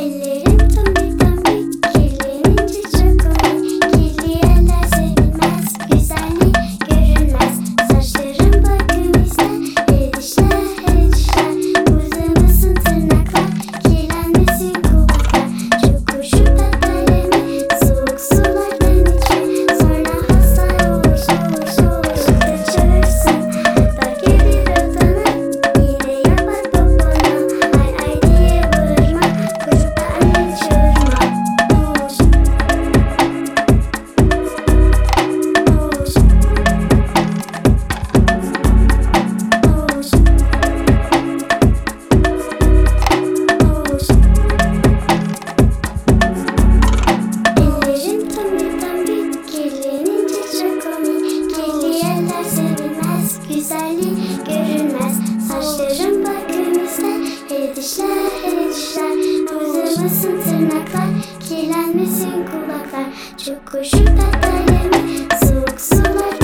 Elleri güzelliği görünmez. Saçlarım bakımızda Hele dişler hele dişler. Bozulmasın tırnaklar Kirlenmesin kulaklar. Çok koşup battaniye Soğuk sular